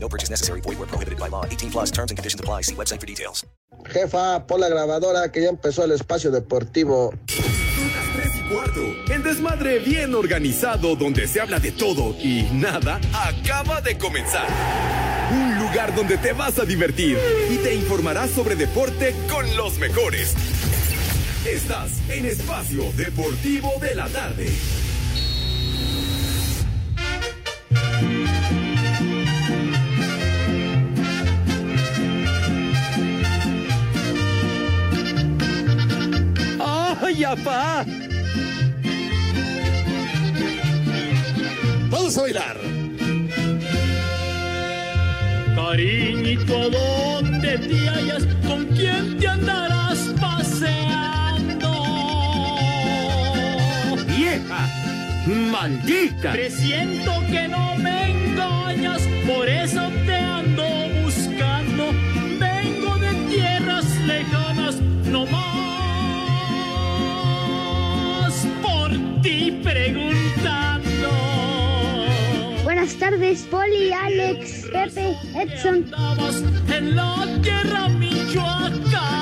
No purchase necessary. Void where prohibited by law. 18 plus terms and conditions apply. See website for details. Jefa, pon la grabadora que ya empezó el espacio deportivo. Cuarto. El desmadre bien organizado donde se habla de todo y nada acaba de comenzar. Un lugar donde te vas a divertir y te informarás sobre deporte con los mejores. Estás en Espacio Deportivo de la Tarde. ¡Ay, apá! Vamos a bailar. Cariñito, ¿a dónde te hallas? ¿Con quién te andarás paseando? ¡Vieja! ¡Maldita! Presiento que no me engañas, por eso te Buenas tardes, Poli, Alex, Pepe, Edson. En la tierra michoacana.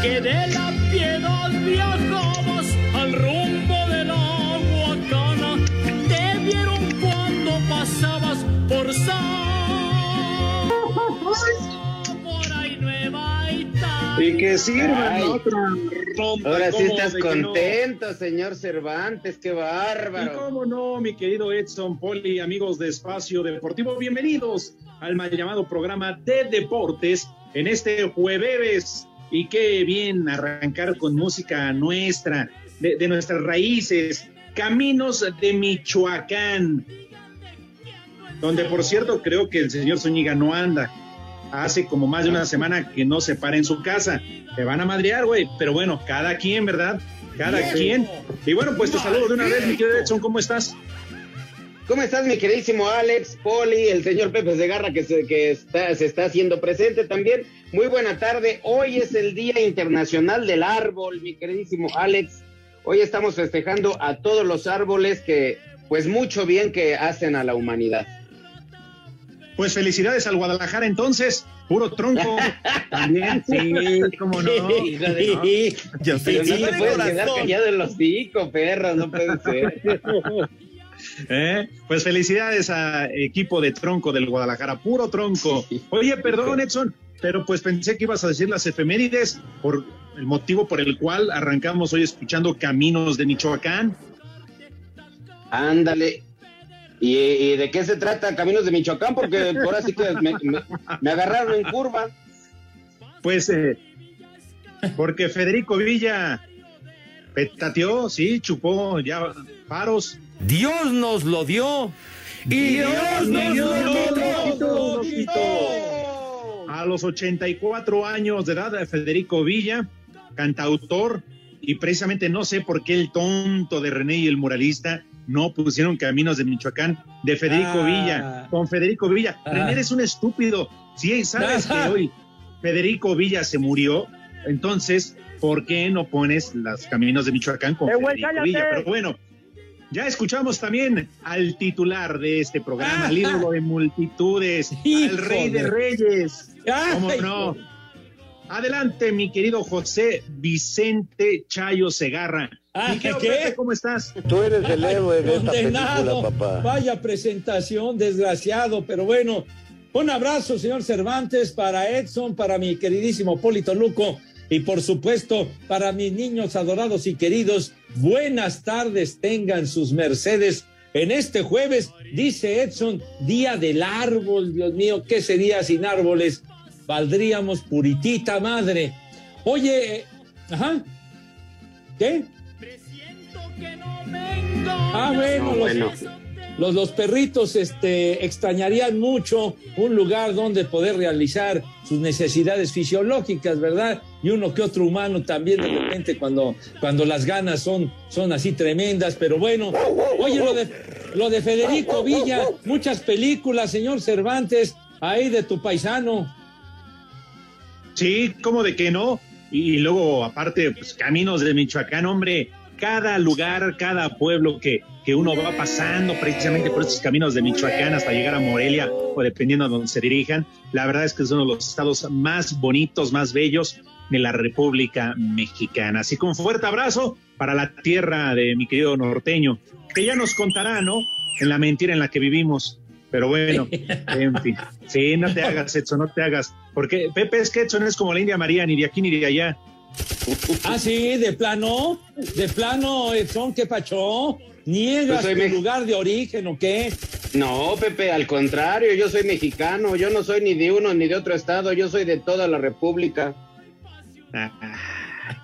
Que de la piedad viajabas Y que sirva Ay. otra rompa. Ahora sí ¿cómo estás no? contento, señor Cervantes, qué Y bárbaro. cómo no, mi querido Edson Poli, amigos de Espacio Deportivo, bienvenidos al mal llamado programa de deportes en este jueves. Y qué bien arrancar con música nuestra, de, de nuestras raíces, Caminos de Michoacán, donde por cierto creo que el señor Zúñiga no anda. Hace como más de una semana que no se para en su casa. Te van a madrear, güey. Pero bueno, cada quien, ¿verdad? Cada quien. Y bueno, pues te saludo de una vez, mi querido Edson, ¿cómo estás? ¿Cómo estás, mi queridísimo Alex, Poli, el señor Pepe Segarra que, se, que está, se está haciendo presente también? Muy buena tarde. Hoy es el Día Internacional del Árbol, mi queridísimo Alex. Hoy estamos festejando a todos los árboles que, pues, mucho bien que hacen a la humanidad. Pues felicidades al Guadalajara entonces, puro tronco. También, sí, cómo no. Hijo de- sí, te puedes quedar corazón. callado en los cinco, perros, no puede ser. ¿Eh? Pues felicidades a equipo de tronco del Guadalajara, puro tronco. Oye, perdón, Edson, pero pues pensé que ibas a decir las efemérides por el motivo por el cual arrancamos hoy escuchando Caminos de Michoacán. Ándale. ¿Y, y de qué se trata Caminos de Michoacán? Porque ahora sí que me, me- me agarraron en curva. Pues eh, porque Federico Villa petateó, sí, chupó ya paros. Dios nos lo dio. Y Dios nos lo quitó. A los 84 años de edad, Federico Villa, cantautor, y precisamente no sé por qué el tonto de René y el muralista no pusieron Caminos de Michoacán de Federico Ah. Villa, con Federico Villa. Ah. René eres un estúpido. Sí, sabes que Ah. hoy Federico Villa se murió, entonces, ¿por qué no pones los Caminos de Michoacán con Federico Villa? Pero bueno, ya escuchamos también al titular de este programa, al ídolo de multitudes, al rey de reyes. ¿Cómo no? Adelante, mi querido José Vicente Chayo Segarra. Ah, ¿qué? Pepe, ¿Cómo estás? Tú eres el héroe de esta Condenado. película, papá. Vaya presentación, desgraciado, pero bueno. Un abrazo, señor Cervantes, para Edson, para mi queridísimo Polito Luco y por supuesto para mis niños adorados y queridos. Buenas tardes tengan sus mercedes. En este jueves, dice Edson, Día del Árbol, Dios mío, ¿qué sería sin árboles? Valdríamos puritita madre. Oye, eh, ajá, ¿qué? Ah, bueno, No, los- bueno. los, los perritos este, extrañarían mucho un lugar donde poder realizar sus necesidades fisiológicas, ¿verdad? Y uno que otro humano también de repente cuando, cuando las ganas son, son así tremendas, pero bueno, oye, lo de, lo de Federico Villa, muchas películas, señor Cervantes, ahí de tu paisano. Sí, ¿cómo de que no? Y, luego, aparte, pues, caminos de Michoacán, hombre, cada lugar, cada pueblo que, que uno va pasando precisamente por estos caminos de Michoacán hasta llegar a Morelia o dependiendo a donde se dirijan, la verdad es que es uno de los estados más bonitos, más bellos de la República Mexicana. Así que un fuerte abrazo para la tierra de mi querido norteño, que ya nos contará, ¿no? En la mentira en la que vivimos. Pero bueno, en fin. Sí, no te hagas, Edson, no te hagas. Porque Pepe es que Edson es como la India María, ni de aquí ni de allá. Ah, sí, de plano, de plano, Edson, ¿qué pachó? ¿Niegas Pues tu me- lugar de origen o qué? No, Pepe, al contrario, yo soy mexicano, yo no soy ni de uno ni de otro estado, yo soy de toda la República. Ah,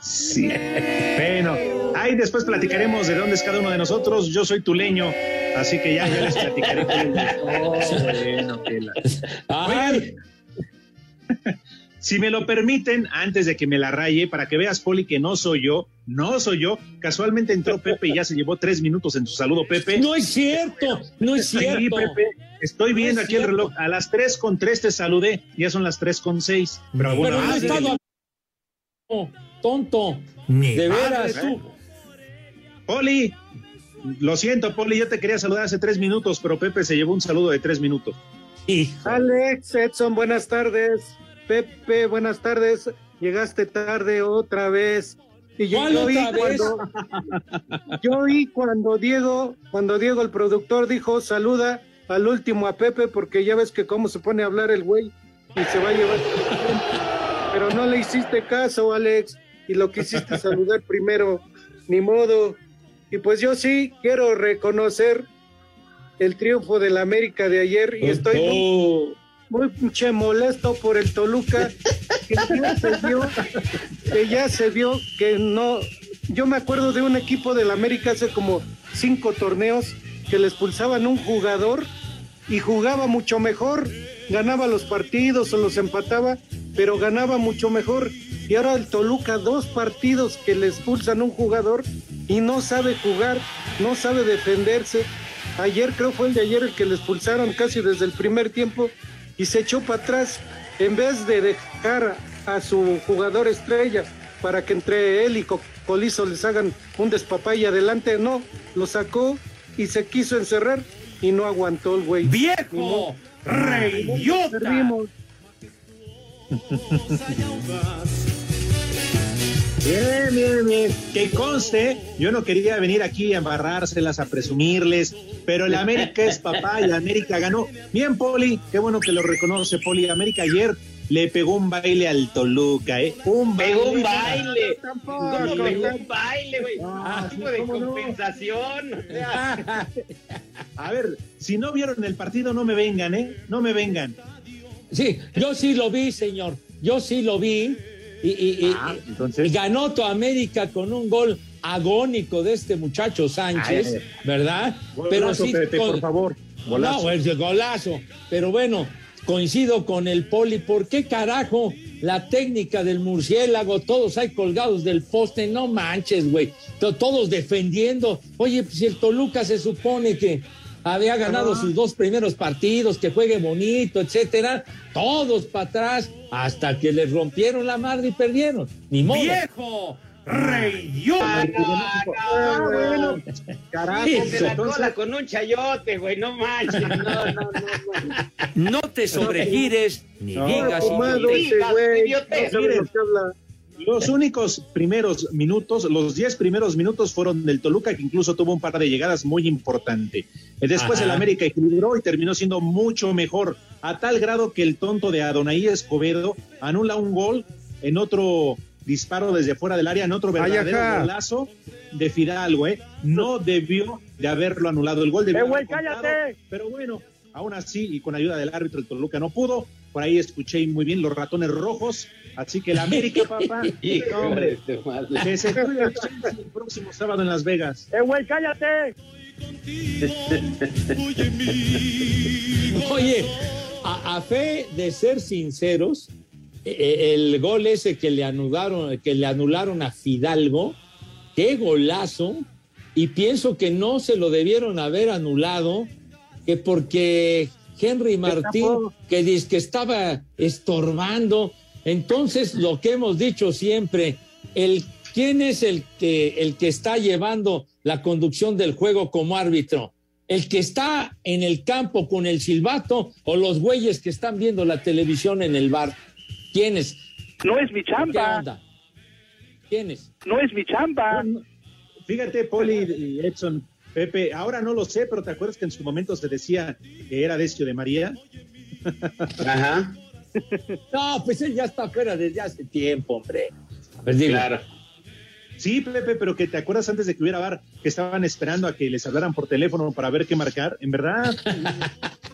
sí. Bueno, ahí después platicaremos de dónde es cada uno de nosotros. Yo soy tuleño, así que ya, ya les platicaré. Oh, bueno, que la- Ay, Si me lo permiten, antes de que me la raye, para que veas, Poli, que no soy yo, no soy yo. Casualmente entró Pepe y ya se llevó tres minutos en su saludo, Pepe. no es cierto, no es Sí, cierto. Pepe, estoy viendo es aquí el reloj. A las tres con tres te saludé, ya son las tres con seis. Pero bueno, Pero no he antes- estado hablando, tonto, de veras. tú. Poli, lo siento, Poli, yo te quería saludar hace tres minutos, pero Pepe se llevó un saludo de tres minutos. Hijo. Alex, Edson, buenas tardes. Pepe, buenas tardes. Llegaste tarde otra vez. Y yo, ¿Cuál yo oí otra vez? cuando, yo oí cuando Diego, cuando Diego el productor dijo saluda al último a Pepe porque ya ves que cómo se pone a hablar el güey y se va a llevar. Pero no le hiciste caso, Alex, y lo quisiste saludar primero, ni modo. Y pues yo sí quiero reconocer el triunfo del América de ayer y estoy muy muy pinche molesto por el Toluca, que ya se vio, que ya se que no. Yo me acuerdo de un equipo del América hace como cinco torneos que le expulsaban un jugador y jugaba mucho mejor, ganaba los partidos o los empataba, pero ganaba mucho mejor. Y ahora el Toluca, dos partidos que le expulsan un jugador y no sabe jugar, no sabe defenderse. Ayer creo fue el de ayer el que le expulsaron casi desde el primer tiempo y se echó para atrás en vez de dejar a su jugador estrella para que entre él y Co- Colizo les hagan un despapay adelante, no, lo sacó y se quiso encerrar y no aguantó el güey. ¡Viejo! ¡Reyota! Bien, bien, bien. Que conste, yo no quería venir aquí a embarrárselas, a presumirles, pero el América es papá y el América ganó. Bien, Poli, qué bueno que lo reconoce Poli. América ayer le pegó un baile al Toluca, ¿eh? Un baile. Pegó un baile. Tampoco, ¿Cómo pegó un baile, güey? Ah, tipo de compensación. A ver, si no vieron el partido, no me vengan, ¿eh? No me vengan. Sí, yo sí lo vi, señor. Yo sí lo vi. Y, Ah, y- entonces- y ganó tu América con un gol agónico de este muchacho Sánchez, Ay, ¿verdad? Golazo, Pepe, por favor. Golazo. No, el golazo. Pero bueno, coincido con el poli. ¿Por qué carajo la técnica del murciélago? Todos hay colgados del poste. No manches, güey. To- Todos defendiendo. Oye, pues si el Toluca se supone que había ganado sus dos primeros partidos, que juegue bonito, etcétera. Todos para atrás hasta que les rompieron la madre y perdieron. Ni modo. ¡Viejo! ¡Reyota! Ah, bueno, Carajo, de la cola con un chayote, güey, no manches. No, no, no, no. No te sobregires ni No, digas. ese digas, güey, Los únicos primeros minutos, los 10 primeros minutos fueron del Toluca, que incluso tuvo un par de llegadas muy importante. Después Ajá. el América equilibró y terminó siendo mucho mejor, a tal grado que el tonto de Adonai Escobedo anula un gol en otro disparo desde fuera del área, en otro verdadero golazo de Fidalgo, ¿eh? No debió de haberlo anulado el gol. debió ¡Eh, güey, contado, cállate! Pero bueno, aún así, y con ayuda del árbitro, el Toluca no pudo. Por ahí escuché muy bien los ratones rojos. Así que el América, papá. Hijo hombre. de tu madre. Que se el próximo sábado en Las Vegas. ¡Eh, güey, cállate! Oye, a, a fe de ser sinceros, eh, eh, el gol ese que le anularon, que le anularon a Fidalgo, qué golazo, y pienso que no se lo debieron haber anulado, que porque Henry Martín, que dice que estaba estorbando. Entonces, lo que hemos dicho siempre, el quién es el que el que está llevando la conducción del juego como árbitro, el que está en el campo con el silbato o los güeyes que están viendo la televisión en el bar. ¿Quiénes? No es mi ¿Qué chamba. onda? ¿Quiénes? No es mi chamba. Fíjate, Poli y Edson, Pepe, ahora no lo sé, pero ¿te acuerdas que en su momento se decía que era Decio de María? Ajá. No, pues él ya está fuera desde hace tiempo, hombre. Pues digo, Claro. Sí, Pepe, pero que te acuerdas antes de que hubiera bar, que estaban esperando a que les hablaran por teléfono para ver qué marcar, en verdad.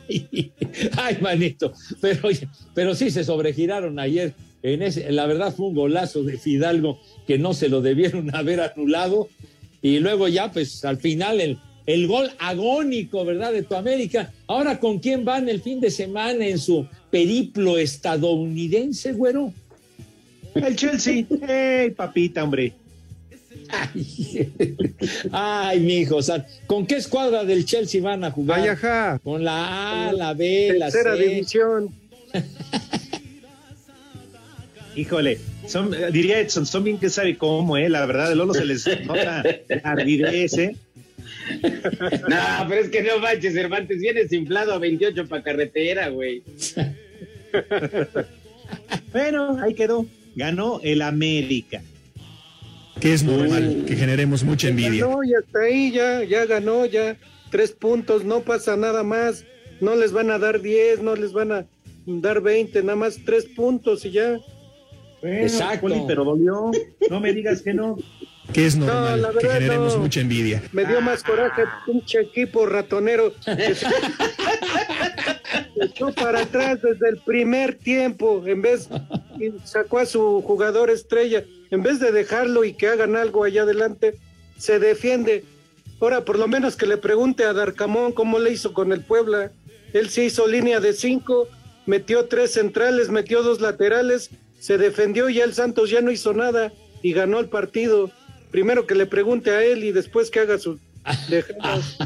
Ay, manito, pero, pero sí se sobregiraron ayer. En ese, la verdad fue un golazo de Fidalgo que no se lo debieron haber anulado. Y luego ya, pues al final el, el gol agónico, ¿verdad? De tu América. Ahora, ¿con quién van el fin de semana en su periplo estadounidense, güero? El Chelsea. ¡Ey, papita, hombre! Ay, ay mi hijo, ¿con qué escuadra del Chelsea van a jugar? Ay, ajá. Con la A, la B, la Tercera C. división. Híjole, son, diría Edson, son bien que sabe cómo, ¿eh? La verdad, de Lolo se les nota la ardidez, ¿eh? No, pero es que no manches, Cervantes, vienes inflado a 28 para carretera, güey. Bueno, ahí quedó. Ganó el América. Que es normal que generemos mucha envidia. No, y hasta ahí ya, ya ganó, ya tres puntos, no pasa nada más. No les van a dar 10, no les van a dar 20, nada más tres puntos y ya. Bueno, Exacto. Poli, pero dolió. No me digas que no. Que es No, normal la que verdad, generemos no. mucha envidia. Me dio más coraje, pinche equipo ratonero. que se- se echó para atrás desde el primer tiempo, en vez, y sacó a su jugador estrella, en vez de dejarlo y que hagan algo allá adelante, se defiende. Ahora, por lo menos que le pregunte a Darcamón cómo le hizo con el Puebla. Él sí hizo línea de cinco, metió tres centrales, metió dos laterales, se defendió y ya el Santos ya no hizo nada y ganó el partido. Primero que le pregunte a él y después que haga sus dejadas.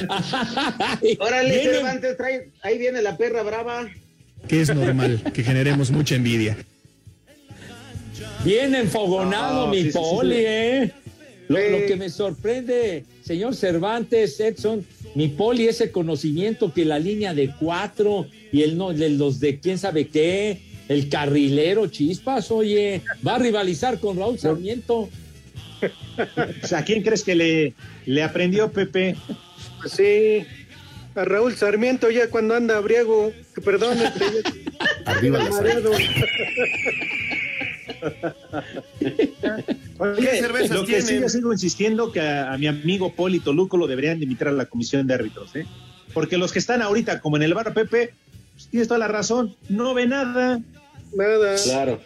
Órale, Cervantes, trae, ahí viene la perra brava. Que es normal que generemos mucha envidia. Bien enfogonado, mi sí, sí, sí, poli, sí. ¿eh? Lo, lo que me sorprende, señor Cervantes, Edson, mi poli, ese conocimiento que la línea de cuatro y el no, de los de quién sabe qué, el carrilero Chispas, oye, va a rivalizar con Raúl Sarmiento. O sea, ¿a quién crees que le, le aprendió Pepe? Pues sí, a Raúl Sarmiento ya cuando anda abriego, que perdón, Arriba mareado. Oye, cervezas lo que sí yo sigo insistiendo que a, a mi amigo Poli Toluco lo deberían de invitar a la comisión de árbitros, ¿eh? Porque los que están ahorita, como en el bar Pepe, pues, tienes toda la razón, no ve nada. Nada. Claro.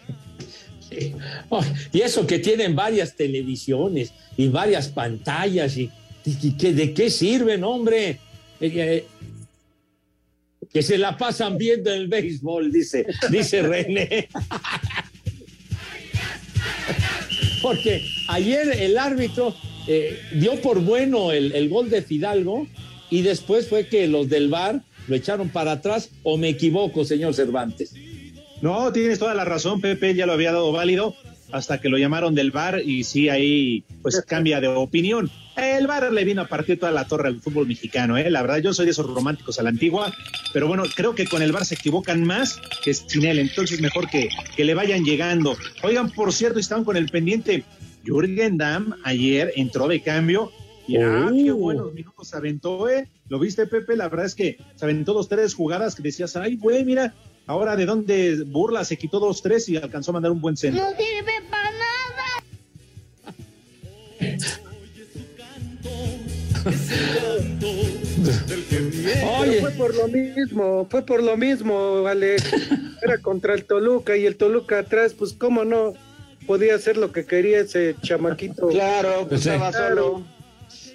Y eso que tienen varias televisiones y varias pantallas y, y que- de qué sirven, hombre. Eh, eh, que se la pasan viendo el béisbol, dice, dice René. Porque ayer el árbitro eh, dio por bueno el, el gol de Fidalgo y después fue que los del VAR lo echaron para atrás, o me equivoco, señor Cervantes. No, tienes toda la razón, Pepe ya lo había dado válido hasta que lo llamaron del bar y sí, ahí pues cambia de opinión. El bar le vino a partir toda la torre al fútbol mexicano, ¿eh? La verdad, yo soy de esos románticos a la antigua, pero bueno, creo que con el bar se equivocan más que sin él, entonces mejor que, que le vayan llegando. Oigan, por cierto, estaban con el pendiente, Jürgen Damm ayer entró de cambio y ah, qué Oh. buenos minutos se aventó, ¿eh? ¿Lo viste, Pepe? La verdad es que se aventó dos, tres jugadas que decías, ay, güey, mira, ahora de dónde burla, se quitó dos, tres y alcanzó a mandar un buen centro. No sirve para nada. Oye. Fue por lo mismo, fue por lo mismo, vale. Era contra el Toluca y el Toluca atrás, pues cómo no podía hacer lo que quería ese chamaquito. Claro, pues Sí. estaba solo.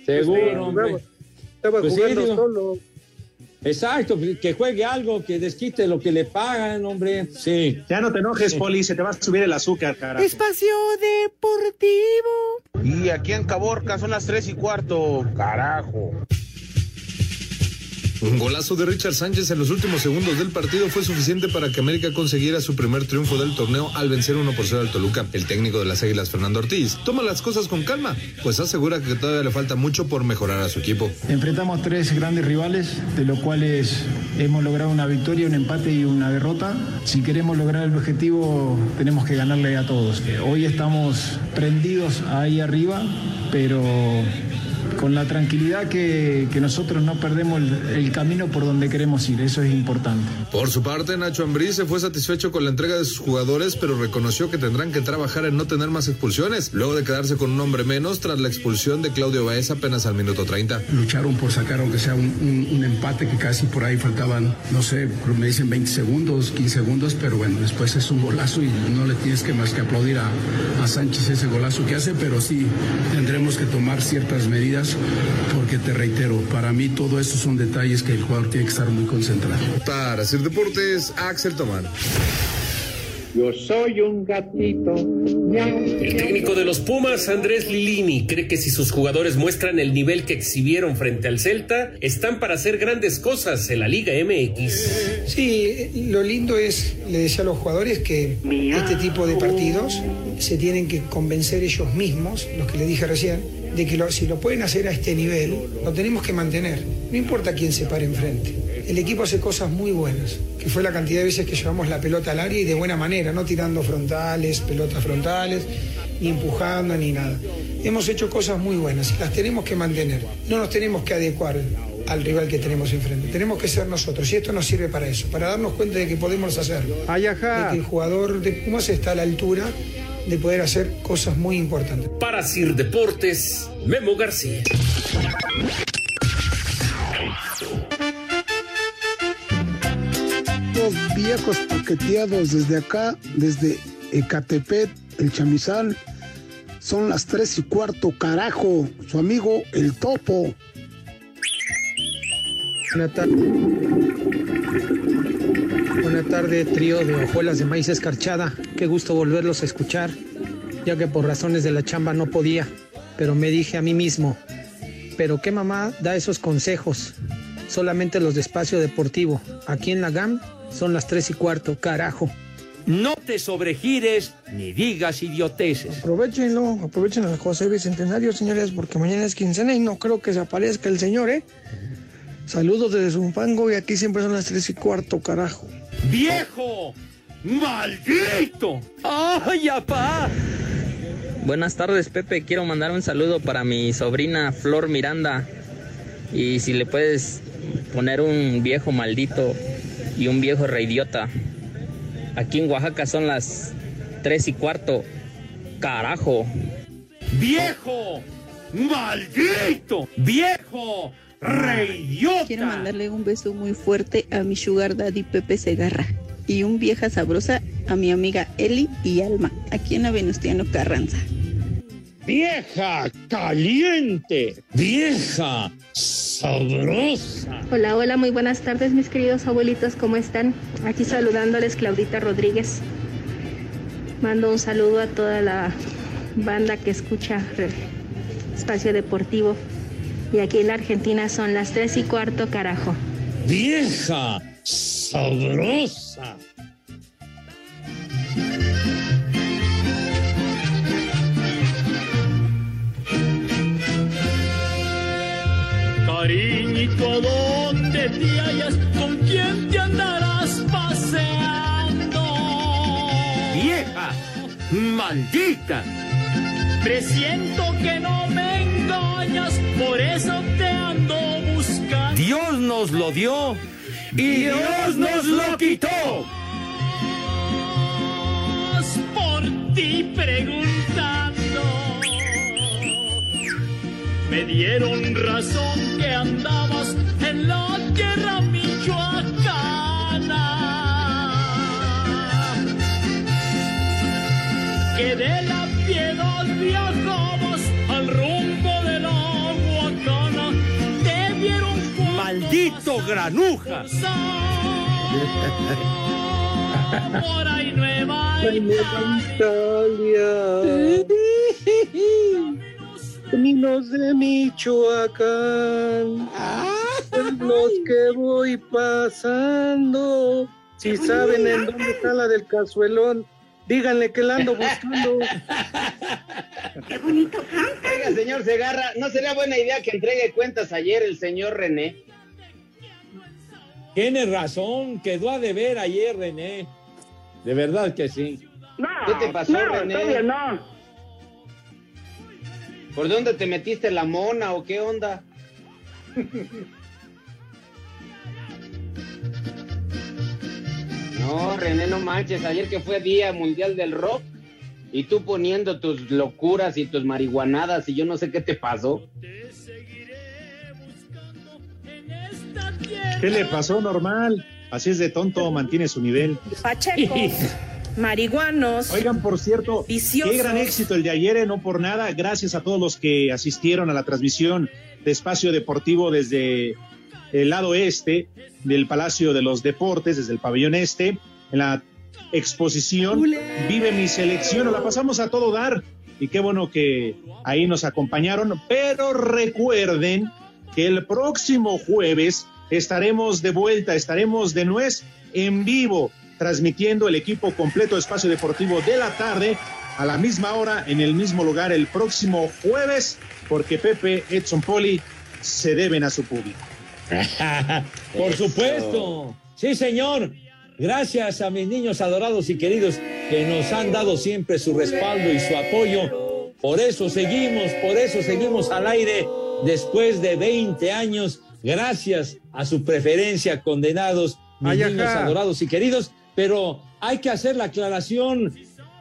Seguro, Sí, hombre. jugaba, Estaba Pues jugando solo. Exacto, que juegue algo, que desquite lo que le pagan, hombre. Sí. Ya no te enojes, Poli, se te va a subir el azúcar, carajo. Espacio Deportivo. Y aquí en Caborca son las tres y cuarto. Carajo. Un golazo de Richard Sánchez en los últimos segundos del partido fue suficiente para que América consiguiera su primer triunfo del torneo al vencer 1 por 0 al Toluca. El técnico de las Águilas, Fernando Ortiz, toma las cosas con calma, pues asegura que todavía le falta mucho por mejorar a su equipo. Enfrentamos tres grandes rivales, de los cuales hemos logrado una victoria, un empate y una derrota. Si queremos lograr el objetivo, tenemos que ganarle a todos. Hoy estamos prendidos ahí arriba, pero con la tranquilidad que, que nosotros no perdemos el, el camino por donde queremos ir. Eso es importante. Por su parte, Nacho Ambriz se fue satisfecho con la entrega de sus jugadores, pero reconoció que tendrán que trabajar en no tener más expulsiones, luego de quedarse con un hombre menos tras la expulsión de Claudio Baez apenas al minuto 30. lucharon por sacar aunque sea un, un- un empate que casi por ahí faltaban, no sé, me dicen 20 segundos, 15 segundos, pero bueno, después es un golazo y no le tienes que más que aplaudir a, a Sánchez ese golazo que hace, pero sí tendremos que tomar ciertas medidas porque te reitero, para mí todo eso son detalles que el jugador tiene que estar muy concentrado. Para hacer deportes, Axel Tomán. Yo soy un gatito. El técnico de los Pumas, Andrés Lilini, cree que si sus jugadores muestran el nivel que exhibieron frente al Celta, están para hacer grandes cosas en la Liga MX. Sí, lo lindo es, le decía a los jugadores, que este tipo de partidos se tienen que convencer ellos mismos, los que le dije recién, de que lo- si lo pueden hacer a este nivel, lo tenemos que mantener. No importa quién se pare enfrente. El equipo hace cosas muy buenas, que fue la cantidad de veces que llevamos la pelota al área y de buena manera, no tirando frontales, pelotas frontales, ni empujando, ni nada. Hemos hecho cosas muy buenas y las tenemos que mantener. No nos tenemos que adecuar al rival que tenemos enfrente. Tenemos que ser nosotros y esto nos sirve para eso, para darnos cuenta de que podemos hacerlo. De que el jugador de Pumas está a la altura de poder hacer cosas muy importantes. Para Sir Deportes, Memo García. Viejos paqueteados desde acá, desde Ecatepet, el chamizal, son las tres y cuarto, carajo. Su amigo el topo. Buena tarde. Buena tarde, trío de hojuelas de maíz escarchada. Qué gusto volverlos a escuchar, ya que por razones de la chamba no podía, pero me dije a mí mismo, pero qué mamá da esos consejos. Solamente los de espacio deportivo. Aquí en la GAM son las tres y cuarto, carajo. No te sobregires ni digas idioteces. Aprovechenlo, aprovechen al José Bicentenario, señores, porque mañana es quincena y no creo que se aparezca el señor, ¿eh? Saludos desde Zumpango y aquí siempre son las tres y cuarto, carajo. ¡Viejo! ¡Maldito! ¡Ay, apá! Buenas tardes, Pepe. Quiero mandar un saludo para mi sobrina Flor Miranda. Y si le puedes poner un viejo maldito y un viejo reidiota. Aquí en Oaxaca son las tres y cuarto. Carajo. ¡Viejo! ¡Maldito! ¡Viejo! ¡Reyota! Quiero mandarle un beso muy fuerte a mi sugar daddy Pepe Segarra y un vieja sabrosa a mi amiga Eli y Alma, aquí en la Venustiano Carranza. ¡Vieja caliente! ¡Vieja sabrosa! Hola, hola, muy buenas tardes mis queridos abuelitos, ¿cómo están? Aquí saludándoles Claudita Rodríguez. Mando un saludo a toda la banda que escucha Espacio Deportivo. Y aquí en la Argentina son las tres y cuarto, carajo. ¡Vieja sabrosa! Cariñito, ¿a dónde te hallas? ¿Con quién te andarás paseando? ¡Vieja! ¡Maldita! Presiento que no me engañas, por eso te ando buscando. Dios nos lo dio y Dios nos lo quitó. por ti preguntando. Me dieron razón que andabas en la tierra michoacana. Que de la piedad viajabas al rumbo de la Huacana. Te vieron Beto Granuja. Por ahí Nueva Italia. Caminos de Michoacán. Los que voy pasando. Si saben en dónde está la del cazuelón, díganle que la ando buscando. Qué bonito Oiga, señor Segarra, ¿no sería buena idea que entregue cuentas ayer el señor René? Tienes razón, quedó a deber ayer, René. De verdad que sí. ¿Qué te pasó, no, René? todavía no. ¿Por dónde te metiste la mona o qué onda? No, René, no manches. Ayer que fue Día Mundial del Rock y tú poniendo tus locuras y tus marihuanadas y yo no sé qué te pasó. ¿Qué le pasó normal? Así es de tonto, mantiene su nivel. Pachecos, marihuanos. Oigan, por cierto, Viciosos. qué gran éxito el de ayer, eh, no por nada. Gracias a todos los que asistieron a la transmisión de Espacio Deportivo desde el lado este del Palacio de los Deportes, desde el pabellón este, en la exposición Vive mi selección. La pasamos a todo dar y qué bueno que ahí nos acompañaron. Pero recuerden que el próximo jueves estaremos de vuelta, estaremos de nuez en vivo, transmitiendo el equipo completo de Espacio Deportivo de la tarde a la misma hora, en el mismo lugar, el próximo jueves, porque Pepe, Edson Poli se deben a su público. Por supuesto. Sí, señor. Gracias a mis niños adorados y queridos que nos han dado siempre su respaldo y su apoyo. Por eso seguimos, por eso seguimos al aire después de 20 años. Gracias a su preferencia, condenados, mis Ay, ajá. niños adorados y queridos. Pero hay que hacer la aclaración,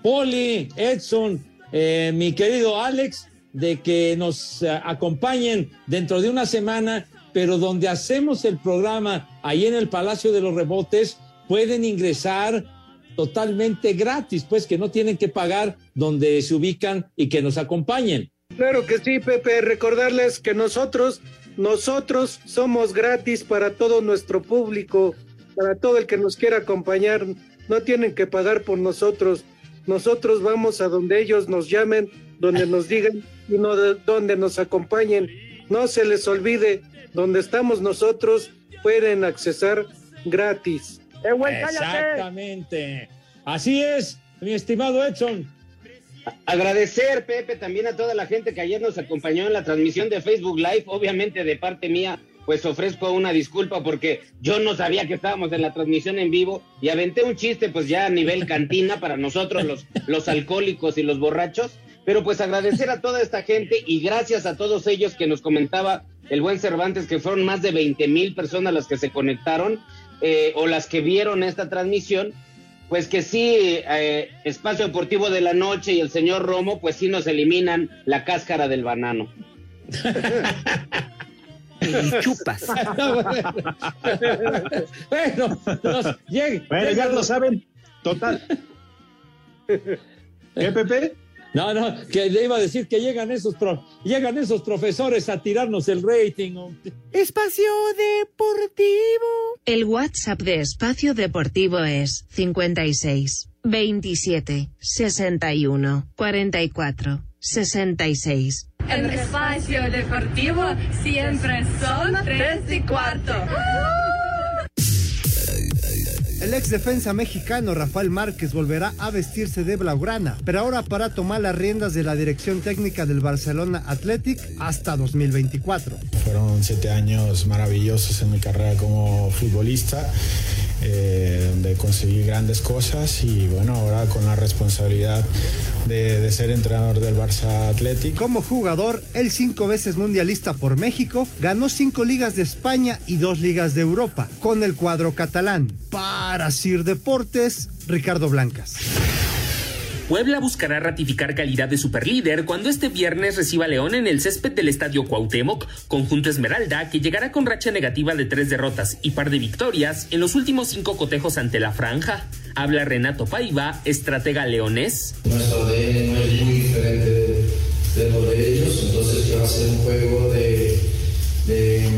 Poli, Edson, eh, mi querido Alex, de que nos eh, acompañen dentro de una semana, pero donde hacemos el programa ahí en el Palacio de los Rebotes, pueden ingresar totalmente gratis, pues que no tienen que pagar donde se ubican y que nos acompañen. Claro que sí, Pepe. Recordarles que nosotros, nosotros somos gratis para todo nuestro público, para todo el que nos quiera acompañar. No tienen que pagar por nosotros. Nosotros vamos a donde ellos nos llamen, donde nos digan y no de- donde nos acompañen. No se les olvide, donde estamos nosotros pueden accesar gratis. Exactamente. Así es, mi estimado Edson. Agradecer, Pepe, también a toda la gente que ayer nos acompañó en la transmisión de Facebook Live. Obviamente, de parte mía, pues ofrezco una disculpa porque yo no sabía que estábamos en la transmisión en vivo y aventé un chiste, pues ya a nivel cantina para nosotros, los, los alcohólicos y los borrachos. Pero pues agradecer a toda esta gente y gracias a todos ellos que nos comentaba el buen Cervantes, que fueron más de 20 mil personas las que se conectaron eh, o las que vieron esta transmisión pues que sí, eh, Espacio Deportivo de la Noche y el señor Romo, pues sí nos eliminan la cáscara del banano. Y chupas. bueno, nos- llegue- Bueno, ya lo saben. Total. ¿Qué, Pepe? No, no, que le iba a decir que llegan esos, pro- llegan esos profesores a tirarnos el rating. Espacio Deportivo. El WhatsApp de Espacio Deportivo es 56 27 61 44 66. En espacio deportivo siempre son tres y cuarto. El ex defensa mexicano Rafael Márquez volverá a vestirse de blaugrana, pero ahora para tomar las riendas de la dirección técnica del Barcelona Athletic hasta 2024. Fueron siete años maravillosos en mi carrera como futbolista, eh, donde conseguí grandes cosas y bueno, ahora con la responsabilidad de, de ser entrenador del Barça Athletic. Como jugador, el cinco veces mundialista por México, ganó cinco ligas de España y dos ligas de Europa con el cuadro catalán. Para Sir Deportes, Ricardo Blancas. Puebla buscará ratificar calidad de superlíder cuando este viernes reciba a León en el césped del Estadio Cuauhtémoc, conjunto Esmeralda que llegará con racha negativa de tres derrotas y par de victorias en los últimos cinco cotejos ante la franja. Habla Renato Paiva, estratega leonés. Nuestro ADN es muy diferente de, de lo de ellos, entonces que va a ser un juego de, de,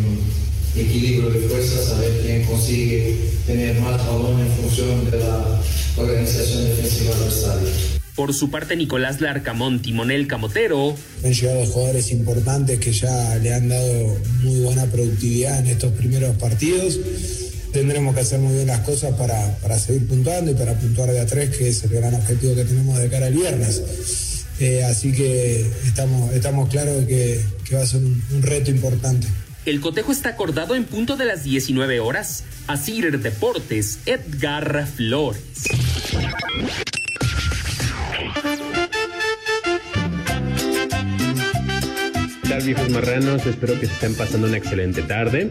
equilibrio de fuerzas, saber quién consigue tener más balón en función de la organización defensiva adversaria. Por su parte, Nicolás Larcamón, timonel camotero. Han llegado jugadores importantes que ya le han dado muy buena productividad en estos primeros partidos. Tendremos que hacer muy bien las cosas para, para seguir puntuando y para puntuar de a tres, que es el gran objetivo que tenemos de cara al viernes. Eh, así que estamos, estamos claros de que, que va a ser un, un reto importante. El cotejo está acordado en punto de las 19 horas. Asir Deportes, Edgar Flores. Viejos marranos? Espero que se estén pasando una excelente tarde.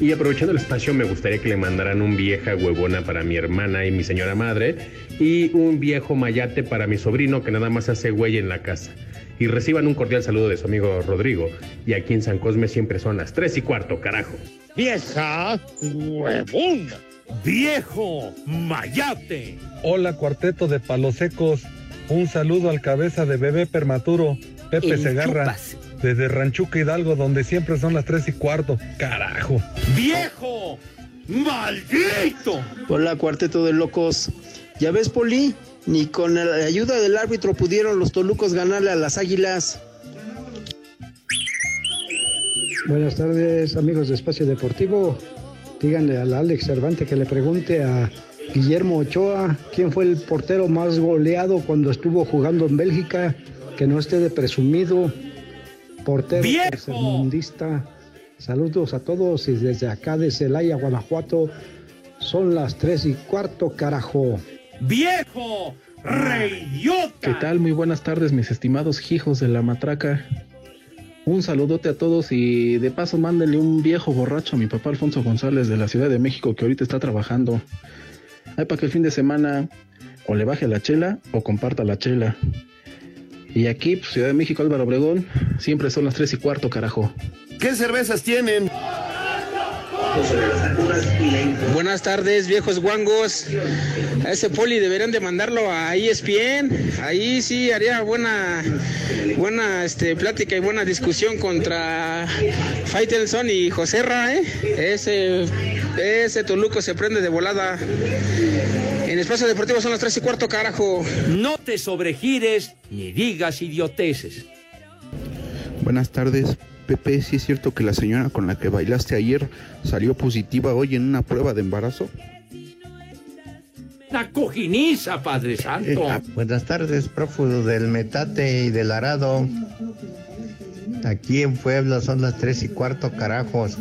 Y aprovechando el espacio, me gustaría que le mandaran un vieja huevona para mi hermana y mi señora madre. Y un viejo mayate para mi sobrino que nada más hace güey en la casa. Y reciban un cordial saludo de su amigo Rodrigo. Y aquí en San Cosme siempre son las tres y cuarto, carajo. Vieja huevona. Viejo mayate. Hola, cuarteto de palos secos. Un saludo al cabeza de bebé permaturo, Pepe El Segarra. chupas. Desde Ranchuca Hidalgo, donde siempre son las tres y cuarto. Carajo. Viejo maldito. Hola, cuarteto de locos. ¿Ya ves, Poli? Ni con la ayuda del árbitro pudieron los tolucos ganarle a las águilas. Buenas tardes, amigos de Espacio Deportivo. Díganle al Alex Cervantes que le pregunte a Guillermo Ochoa quién fue el portero más goleado cuando estuvo jugando en Bélgica. Que no esté de presumido. Portero ¡Viejo! tercermundista. Saludos a todos y desde acá de Celaya, Guanajuato. Son las tres y cuarto, carajo. Viejo reyota. ¿Qué tal? Muy buenas tardes, mis estimados hijos de la matraca. Un saludote a todos y de paso mándenle un viejo borracho a mi papá Alfonso González de la Ciudad de México que ahorita está trabajando. Ay, para que el fin de semana o le baje la chela o comparta la chela. Y aquí, pues, Ciudad de México, Álvaro Obregón, siempre son las tres y cuarto, carajo. ¿Qué cervezas tienen? Buenas tardes, viejos guangos. A ese poli deberían de mandarlo a ESPN. Ahí sí haría buena, buena este, plática y buena discusión contra Faitelson y Joserra, ¿eh? Ese, ese Toluco se prende de volada. En Espacio Deportivo son las tres y cuarto, carajo. No te sobregires ni digas idioteces. Buenas tardes, Pepe. ¿Sí es cierto que la señora con la que bailaste ayer salió positiva hoy en una prueba de embarazo? Una cojiniza, Padre Santo. Buenas tardes, prófugo del Metate y del Arado. Aquí en Puebla son las tres y cuarto, carajos.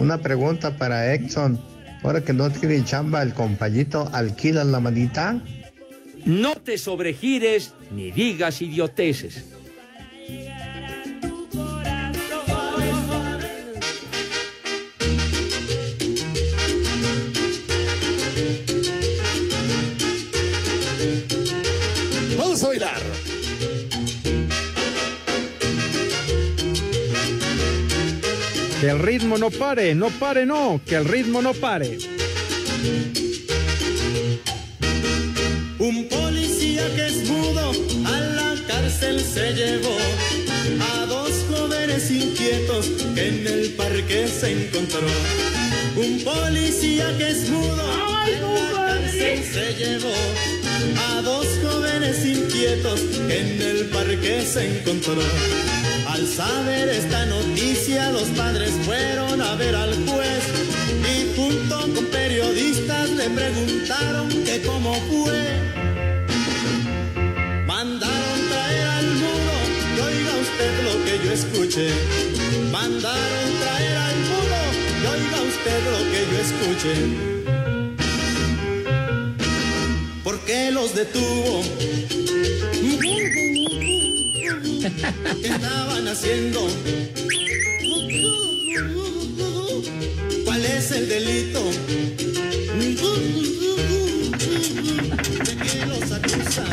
Una pregunta para Exxon. Ahora que no tiene chamba, el compañito alquila la manita. No te sobregires ni digas idioteces. Vamos a bailar. Que el ritmo no pare, no pare, no, que el ritmo no pare. Un policía que es mudo a la cárcel se llevó a dos jóvenes inquietos que en el parque se encontró. Un policía que es mudo a la cárcel se llevó a dos jóvenes inquietos que en el parque se encontró. Al saber esta noticia, los padres fueron a ver al juez y junto con periodistas le preguntaron que cómo fue. Mandaron traer al mudo y oiga usted lo que yo escuché. Mandaron traer al mudo y oiga usted lo que yo escuché. ¿Por qué los detuvo? ¿Qué estaban haciendo? ¿Cuál es el delito? ¿De qué los acusan?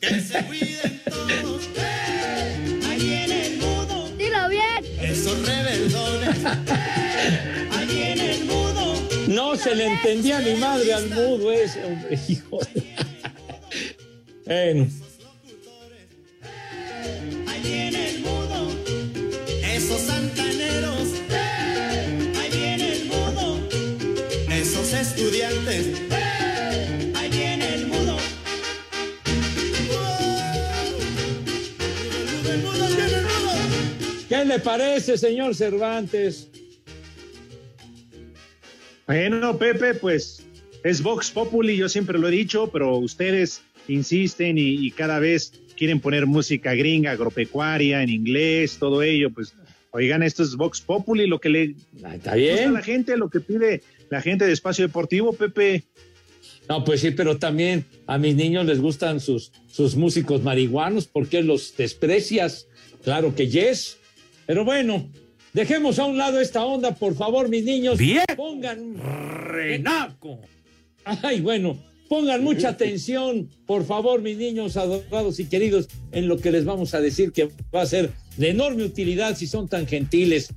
Que se cuiden todos. Ahí viene el mudo. Dilo bien. Esos rebeldones. Ahí viene el mudo. No se le entendía ni madre al mudo ese, hombre, hijo. de- bueno. Ahí viene el mudo, esos santaneros. Ahí viene el mudo, esos estudiantes. Ahí viene el mudo. ¿Qué le parece, señor Cervantes? Bueno, Pepe, pues es Vox Populi, yo siempre lo he dicho, pero ustedes insisten y, y cada vez quieren poner música gringa, agropecuaria, en inglés, todo ello, pues oigan, esto es Vox Populi, lo que le Está bien. gusta a la gente, lo que pide la gente de Espacio Deportivo, Pepe. No, pues sí, pero también a mis niños les gustan sus, sus músicos marihuanos. ¿Por qué los desprecias? Claro que yes. Pero bueno, dejemos a un lado esta onda, por favor, mis niños. Bien. Pongan. Renaco. Ay, bueno, pongan mucha atención, por favor, mis niños adorados y queridos, en lo que les vamos a decir que va a ser de enorme utilidad si son tan gentiles.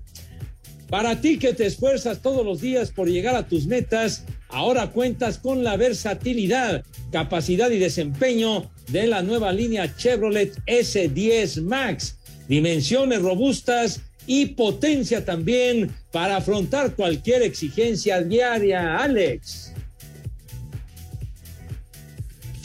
Para ti que te esfuerzas todos los días por llegar a tus metas, ahora cuentas con la versatilidad, capacidad y desempeño de la nueva línea Chevrolet S10 Max. Dimensiones robustas y potencia también para afrontar cualquier exigencia diaria, Alex.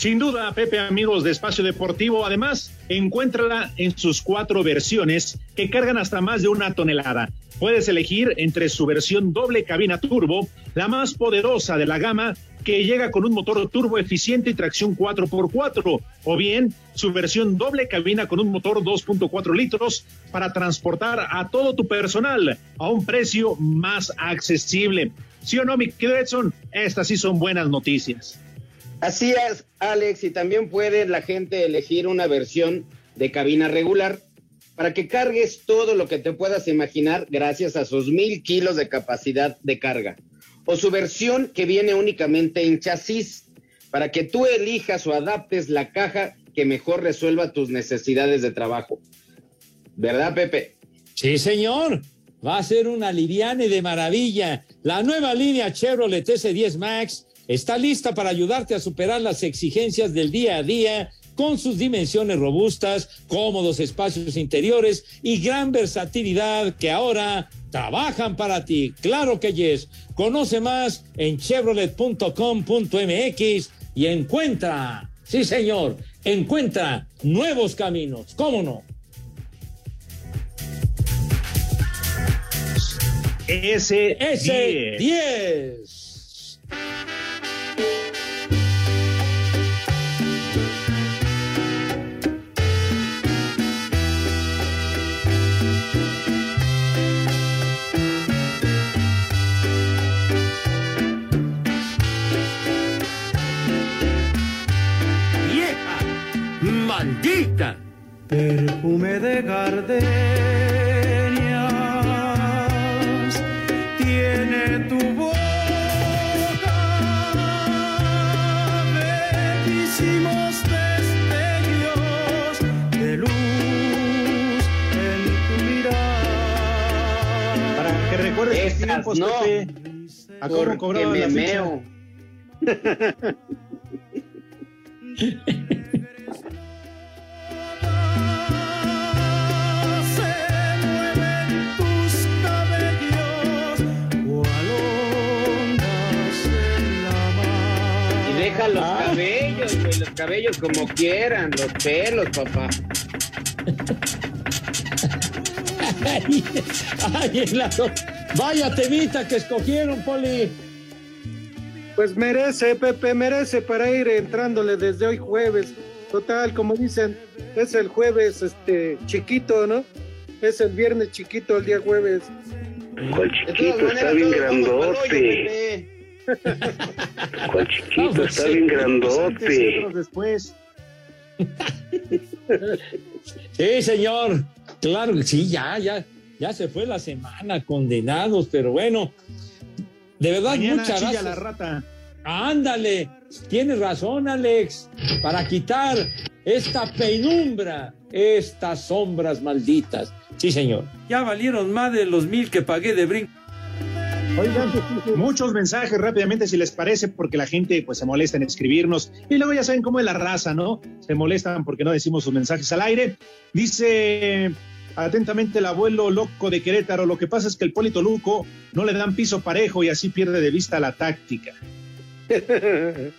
Sin duda, Pepe, amigos de Espacio Deportivo, además, encuéntrala en sus cuatro versiones que cargan hasta más de una tonelada. Puedes elegir entre su versión doble cabina turbo, la más poderosa de la gama, que llega con un motor turbo eficiente y tracción 4x4, o bien su versión doble cabina con un motor 2.4 litros para transportar a todo tu personal a un precio más accesible. ¿Sí o no, mi querido? Estas sí son buenas noticias. Así es, Alex, y también puede la gente elegir una versión de cabina regular para que cargues todo lo que te puedas imaginar gracias a sus mil kilos de capacidad de carga. O su versión que viene únicamente en chasis, para que tú elijas o adaptes la caja que mejor resuelva tus necesidades de trabajo. ¿Verdad, Pepe? Sí, señor. Va a ser una liviane de maravilla. La nueva línea Chevrolet S10 Max está lista para ayudarte a superar las exigencias del día a día con sus dimensiones robustas, cómodos espacios interiores y gran versatilidad que ahora trabajan para ti. Claro que yes. Conoce más en chevrolet.com.mx y encuentra, sí señor, encuentra nuevos caminos. ¿Cómo no? S10. S10. ¡Maldita! Perfume de gardenias tiene tu boca, bellísimos destellos de luz en tu mirada. Para que recuerdes tus Esas tiempos, no, Pepe, a cómo cobraba me la meo. cabellos, como quieran, los pelos, papá. Ay, ay, la- Vaya temita que escogieron, Poli. Pues merece, Pepe, merece para ir entrándole desde hoy jueves. Total, como dicen, es el jueves este chiquito, ¿no? Es el viernes chiquito, el día jueves. ¿Cuál chiquito? Está bien grandote. ¿Cuál chiquito? Está bien grandote. Después. Sí, señor. Claro que sí, ya, ya, ya se fue la semana, condenados, pero bueno. De verdad, Mañana muchas gracias. la rata. Ándale, tienes razón, Alex, para quitar esta penumbra, estas sombras malditas. Sí, señor. Ya valieron más de los mil que pagué de brinco. Oigan, muchos mensajes rápidamente si les parece, porque la gente pues se molesta en escribirnos. Y luego ya saben cómo es la raza, ¿no? Se molestan porque no decimos sus mensajes al aire. Dice Atentamente el abuelo loco de Querétaro. Lo que pasa es que el Polito Luco no le dan piso parejo y así pierde de vista la táctica.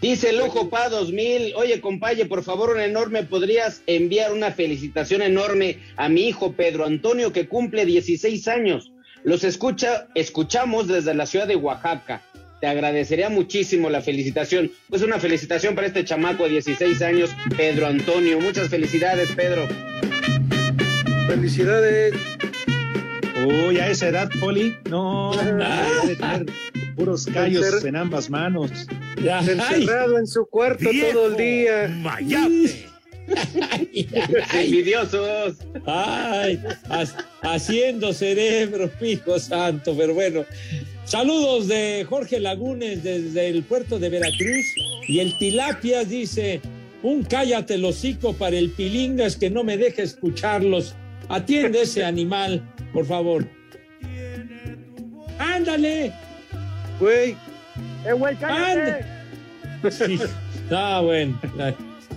Dice Lujo Pa 2000, oye compaye, por favor, un enorme, ¿podrías enviar una felicitación enorme a mi hijo Pedro Antonio que cumple 16 años? Los escucha, escuchamos desde la ciudad de Oaxaca. Te agradecería muchísimo la felicitación. Pues una felicitación para este chamaco de 16 años, Pedro Antonio. Muchas felicidades, Pedro. Felicidades. Uy, a esa edad, Poli, no, debe tener puros callos Encer- en ambas manos. Encerrado en su cuarto todo el día. Envidiosos. Ay, ha- haciendo cerebro, hijo santo, pero bueno. Saludos de Jorge Lagunes desde el puerto de Veracruz. Y el Tilapias dice: Un cállate el hocico para el pilingas que no me deja escucharlos. Atiende ese animal, por favor. ¡Ándale! Güey. ¡Eh, güey, cállate! Sí. Ah, bueno.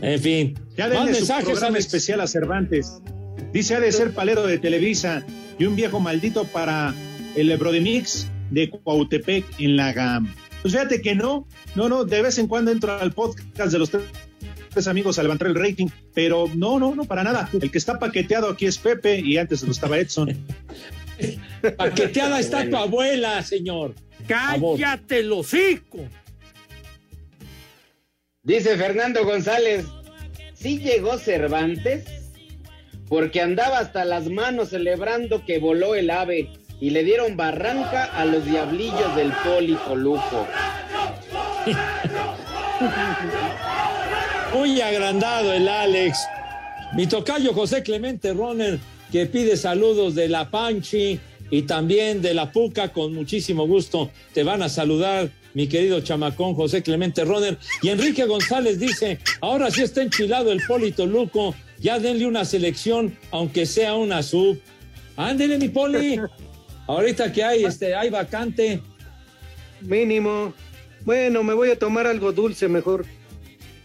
En fin. Ya denle su mensajes, programa Alex. especial a Cervantes. Dice, ha de ser palero de Televisa y un viejo maldito para el Brodemix de Cuautepec en la GAM. Pues fíjate que no, no, no, de vez en cuando entro al podcast de los tres, tres amigos a levantar el rating, pero no, no, no, para nada. El que está paqueteado aquí es Pepe y antes lo estaba Edson. Paqueteada está tu abuela, señor. ¡Cállate el hocico! Dice Fernando González, ¿sí llegó Cervantes? Porque andaba hasta las manos celebrando que voló el ave y le dieron barranca a los diablillos del Polito Luco. Muy agrandado el Alex. Mi tocayo José Clemente Roner, que pide saludos de la Panchi y también de la Puca, con muchísimo gusto. Te van a saludar, mi querido chamacón José Clemente Roner. Y Enrique González dice: Ahora sí está enchilado el Polito Luco. Ya denle una selección, aunque sea una sub. Ándele, mi Poli. Ahorita que hay, este, hay vacante. Mínimo. Bueno, me voy a tomar algo dulce mejor.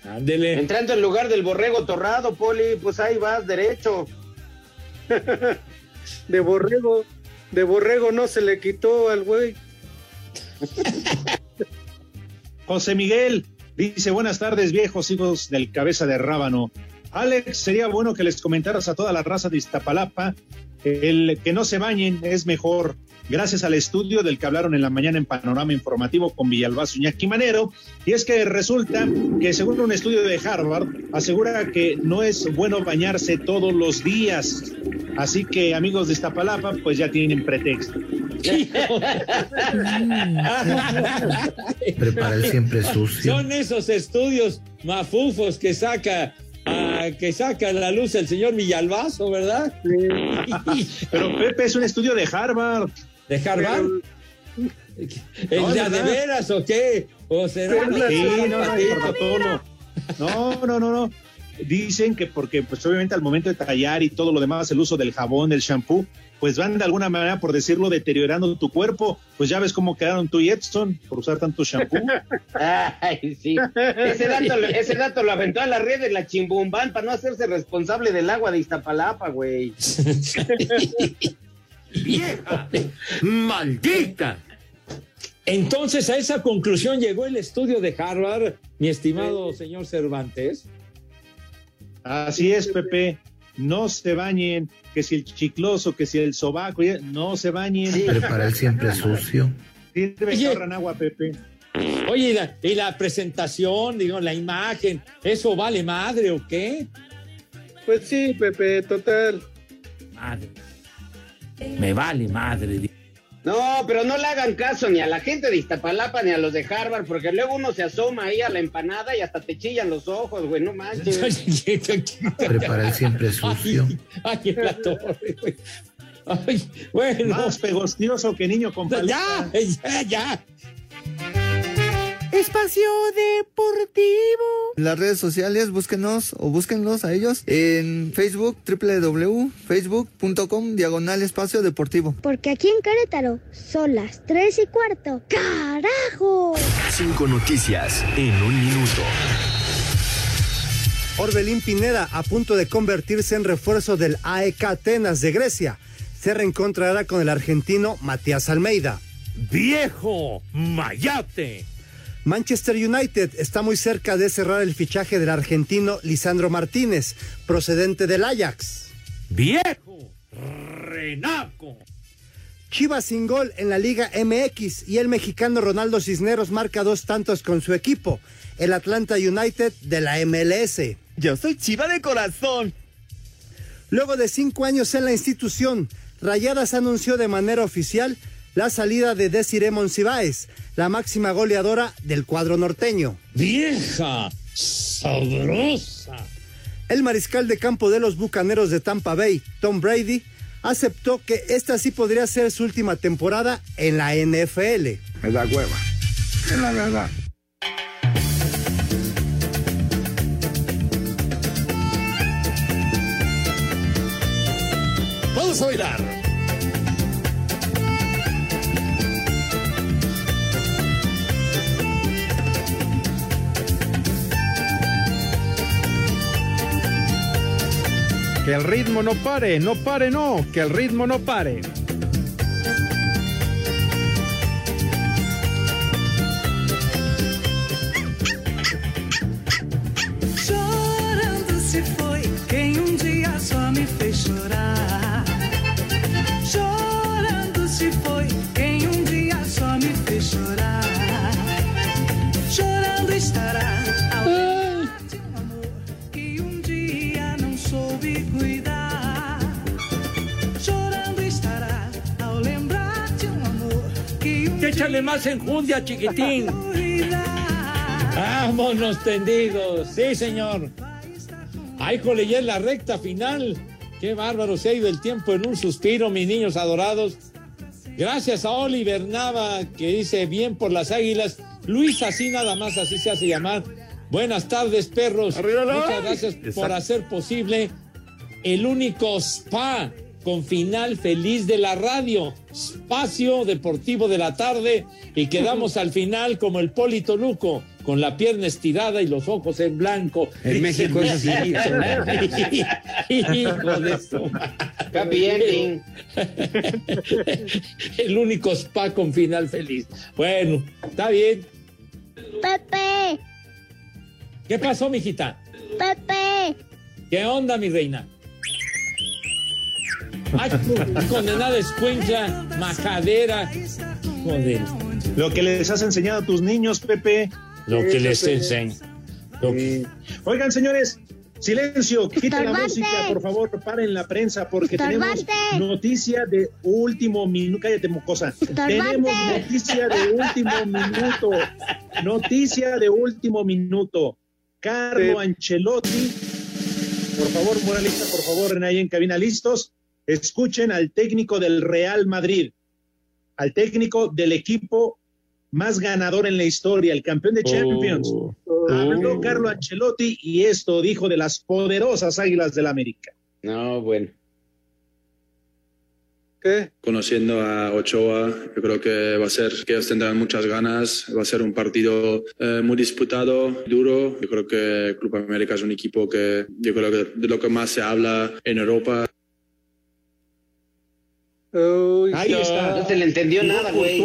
Ándele. Entrando en lugar del borrego torrado, Poli, pues ahí vas derecho. De borrego. De borrego no se le quitó al güey. José Miguel dice, buenas tardes, viejos hijos del cabeza de rábano. Alex, sería bueno que les comentaras a toda la raza de Iztapalapa el que no se bañen es mejor. Gracias al estudio del que hablaron en la mañana en Panorama Informativo con Villalbazo Iñaki Manero. Y es que resulta que según un estudio de Harvard asegura que no es bueno bañarse todos los días. Así que amigos de Iztapalapa, pues ya tienen pretexto. Prepara el siempre sucio. Son esos estudios mafufos que saca ah, que saca a la luz el señor Villalbazo, ¿verdad? Pero Pepe es un estudio de Harvard. ¿De Harvard? ¿El No, de veras o qué? ¿O será Sí, no, no, no, no, no, no. Dicen que porque, pues obviamente al momento de tallar y todo lo demás, el uso del jabón, del shampoo, pues van de alguna manera, por decirlo, deteriorando tu cuerpo. Pues ya ves cómo quedaron tú y Edson por usar tanto shampoo. Ay, sí. Ese dato, lo- ese dato lo aventó a la red de la Chimbumbán para no hacerse responsable del agua de Iztapalapa, güey. ¡Vieja! ¡Maldita! Entonces a esa conclusión llegó el estudio de Harvard, mi estimado señor Cervantes. Así es, Pepe. No se bañen, que si el chicloso, que si el sobaco, no se bañen. Prepara el siempre sucio. Sirve Oye. ahorran agua, Pepe. Oye, ¿y la, y la presentación, digo, la imagen, ¿eso vale madre o qué? Pues sí, Pepe, total. Madre. Me vale madre. No, pero no le hagan caso ni a la gente de Iztapalapa ni a los de Harvard, porque luego uno se asoma ahí a la empanada y hasta te chillan los ojos, güey, no manches. Prepara el siempre sucio. Ay, en la torre, güey. Ay, bueno. Más pegostioso que niño con Ya, paleta. ya, ya. Espacio Deportivo. En las redes sociales, búsquenos o búsquenlos a ellos en Facebook, www.facebook.com, diagonal espacio deportivo. Porque aquí en Querétaro son las 3 y cuarto. ¡Carajo! Cinco noticias en un minuto. Orbelín Pineda, a punto de convertirse en refuerzo del AEK Atenas de Grecia, se reencontrará con el argentino Matías Almeida. ¡Viejo mayate! Manchester United está muy cerca de cerrar el fichaje del argentino Lisandro Martínez, procedente del Ajax. ¡Viejo renaco! Chivas sin gol en la Liga MX y el mexicano Ronaldo Cisneros marca dos tantos con su equipo, el Atlanta United de la MLS. Yo soy Chiva de corazón. Luego de cinco años en la institución, Rayadas anunció de manera oficial la salida de Desiree Monsiváis, la máxima goleadora del cuadro norteño. ¡Vieja! ¡Sabrosa! El mariscal de campo de los Bucaneros de Tampa Bay, Tom Brady, aceptó que esta sí podría ser su última temporada en la NFL. Me da hueva. Es la verdad. Vamos a bailar. Que el ritmo no pare, no pare, no, que el ritmo no pare. Échale más enjundia, chiquitín. Vámonos tendidos. Sí, señor. Ay, jole, ya es la recta final. Qué bárbaro se ha ido el tiempo en un suspiro, mis niños adorados. Gracias a Oliver Nava, que dice bien por las águilas. Luis, así nada más, así se hace llamar. Buenas tardes, perros. Muchas gracias por hacer posible el único spa con final feliz de la radio, espacio deportivo de la tarde y quedamos al final como el Polito Luco, con la pierna estirada y los ojos en blanco. En México es así. Hijo de su. El único spa con final feliz. Bueno, está bien. Pepe, ¿Qué pasó, mijita? Pepe. ¿Qué onda, mi reina? Ay, condenada escuincla, majadera. Joder, Lo que les has enseñado a tus niños, Pepe. lo que les enseño. Que- Oigan, señores, silencio, quiten la música, por favor, paren la prensa porque tenemos noticia de último minuto. Cállate, mocosa. Estorbante. Tenemos noticia de último minuto. Noticia de último minuto. Carlo Ancelotti. Por favor, Moralista, por favor, ahí en cabina listos. Escuchen al técnico del Real Madrid, al técnico del equipo más ganador en la historia, el campeón de Champions. Oh. Habló Carlo Ancelotti y esto dijo de las poderosas Águilas del América. No, bueno. ¿Qué? Conociendo a Ochoa, yo creo que va a ser que ellos tendrán muchas ganas, va a ser un partido eh, muy disputado, duro. Yo creo que Club América es un equipo que yo creo que de lo que más se habla en Europa. Uy, Ahí no. está. No se le entendió nada, güey.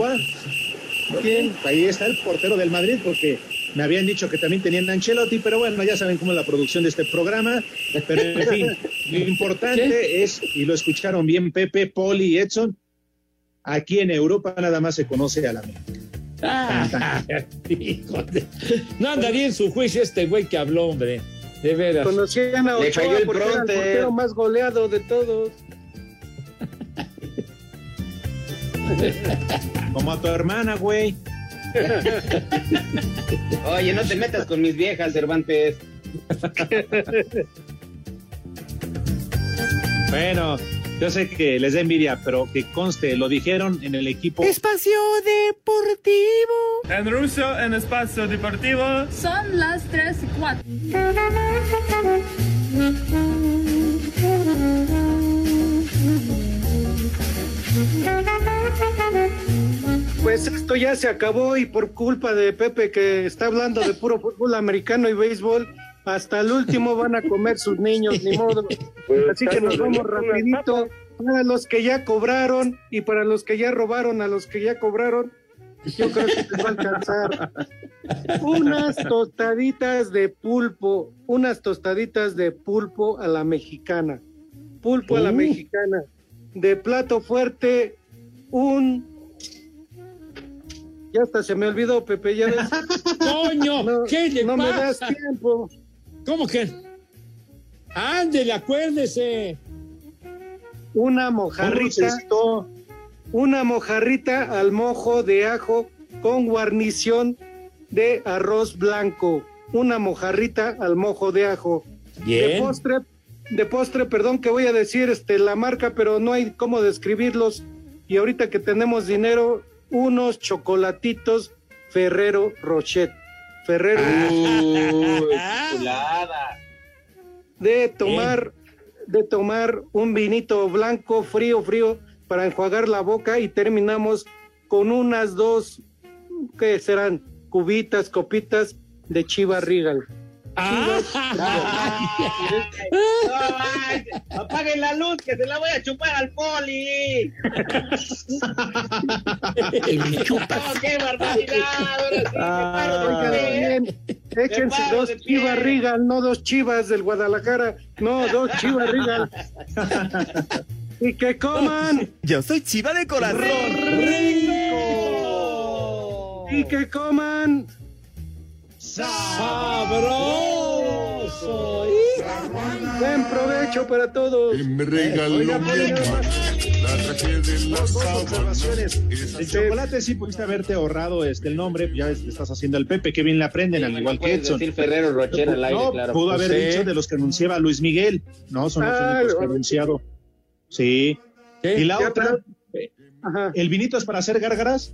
Ahí está el portero del Madrid, porque me habían dicho que también tenían Ancelotti, pero bueno, ya saben cómo es la producción de este programa. Pero en fin, lo importante es, y lo escucharon bien Pepe, Poli y Edson, aquí en Europa nada más se conoce a la América. Ah, hijo de- No andaría en su juicio este güey que habló, hombre. De veras. Conocían a Le Ochoa falló el porque era el portero más goleado de todos. Como a tu hermana, güey. Oye, no te metas con mis viejas, Cervantes. Bueno, yo sé que les da envidia, pero que conste, lo dijeron en el equipo. Espacio Deportivo. En ruso, en espacio deportivo. Son las 3 y 4. Pues esto ya se acabó y por culpa de Pepe que está hablando de puro fútbol americano y béisbol, hasta el último van a comer sus niños, ni modo. Pues, Así que nos vamos rapidito. Para los que ya cobraron y para los que ya robaron a los que ya cobraron, yo creo que les va a alcanzar. Unas tostaditas de pulpo, unas tostaditas de pulpo a la mexicana. Pulpo a la mexicana. De plato fuerte, un... Ya hasta se me olvidó, Pepe, ya ves. ¡Coño! No, ¿Qué le no me das tiempo. ¿Cómo que? Ándele, acuérdese. Una mojarrita. Una mojarrita al mojo de ajo con guarnición de arroz blanco. Una mojarrita al mojo de ajo. Bien. De postre, de postre, perdón que voy a decir este la marca, pero no hay cómo describirlos. Y ahorita que tenemos dinero, unos chocolatitos Ferrero Rocher. Ferrero chulada. de tomar de tomar un vinito blanco frío frío para enjuagar la boca y terminamos con unas dos que serán cubitas copitas de Chiva Regal. Ay, apaguen la luz, que se la voy a chupar al poli. Oh, ¡Qué barbaridad! Me paro de Oigan, creer. bien, échense dos. Chivas Regal, no dos Chivas del Guadalajara, no dos Chivas Regal. y que coman Yo soy chiva de corazón. y que coman ¡Sabroso! buen provecho para todos. Me regaló Oiga, mi oiga, mamá la Dos observaciones. El chocolate sí pudiste haberte ahorrado este, el nombre, ya es- estás haciendo el Pepe, que bien le aprenden, Sí, al igual que Edson. decir Ferrero Rocher al aire, no, claro. pudo haber Sí. dicho de los que anunciaba Luis Miguel, no, son los Ah, únicos que anunciado. Sí. ¿Qué? Y la otra, Ajá. ¿el vinito es para hacer gárgaras?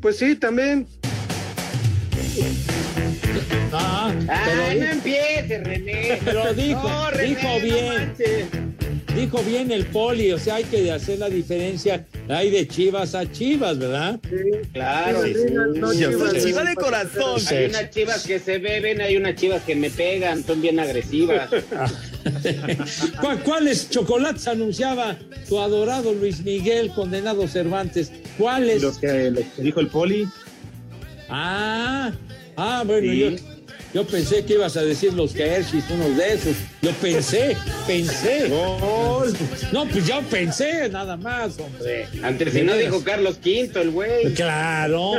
Pues sí, también. Ah, Ay, no pero, empiece, René. pero dijo, No, René, dijo bien, dijo bien el poli, o sea, hay que hacer la diferencia, hay de chivas a chivas, ¿verdad? Claro. Chivas Regal, no Yo Chivas de corazón. Hay unas chivas que se beben, hay unas chivas que me pegan, son bien agresivas. ¿Cuál- ¿Cuáles chocolates anunciaba tu adorado Luis Miguel Condenado Cervantes? ¿Cuáles? Los que, los que dijo el poli. Ah, ah, bueno, Sí. yo, yo pensé que ibas a decir los Hershey's, unos de esos. Yo pensé, pensé. No, pues yo pensé, nada más, hombre. Antes si no dijo Carlos V, el güey. Claro.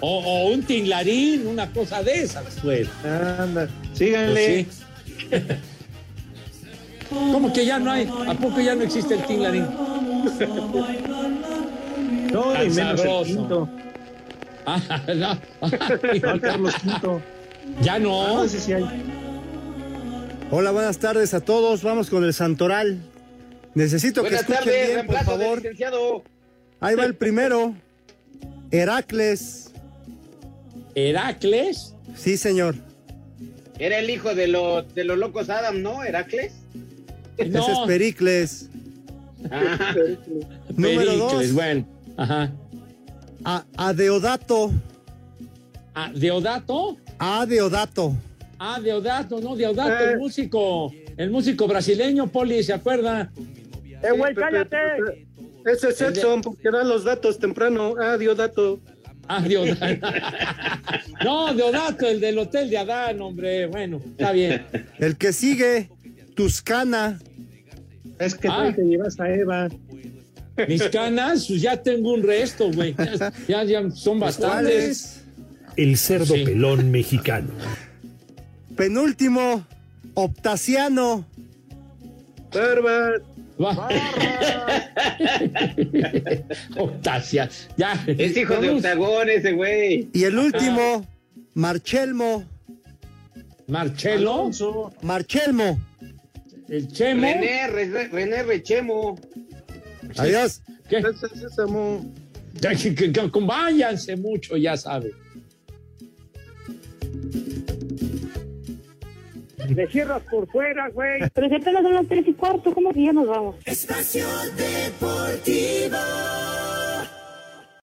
O, o un tinglarín, una cosa de esas, pues. Anda, síganle. Pues sí. ¿Cómo que ya no hay? ¿A poco ya no existe el tinglarín? No, y menos el quinto. Ah, no. Carlos. Ya no. Ah, hay. Hola, buenas tardes a todos. Vamos con el Santoral. Necesito Buenas que escuchen tardes, bien, por favor. licenciado. Ahí va el primero. Heracles. Heracles. Sí, señor. Era el hijo de los, de los locos Adam, ¿no? Heracles. Ese es No, Pericles. Ajá. Número Pericles, dos. bueno. Ajá. A- Adeodato. Ah, ¿Deodato? Adeodato. Ah, Deodato, no, Deodato, Eh. el músico, el músico brasileño, Poli, ¿se acuerda? ¡Eh, güey, cállate! Ese es Edson, porque da los datos temprano. Ah, dio dato. Ah, Deodato. no, Deodato, el del Hotel de Adán, hombre, bueno, está bien. El que sigue. Tuscana. Es que Ah. tú te llevas a Eva. Mis canas, pues ya tengo un resto, güey, ya, ya, ya son bastantes. El cerdo Sí. pelón mexicano. Penúltimo. Optaciano. Va. Octasia, ya. Es hijo de. Octagón ese güey. Y el último. Marchelmo. Marcelo, Alonso. Marchelmo. el Chemo. René, René, René Rechemo. Adiós. ¿Qué? Que- que- que- que váyanse mucho, ya sabe. Me cierras por fuera, güey. Pero si apenas son las tres y cuarto, ¿cómo que ya nos vamos? Espacio Deportivo.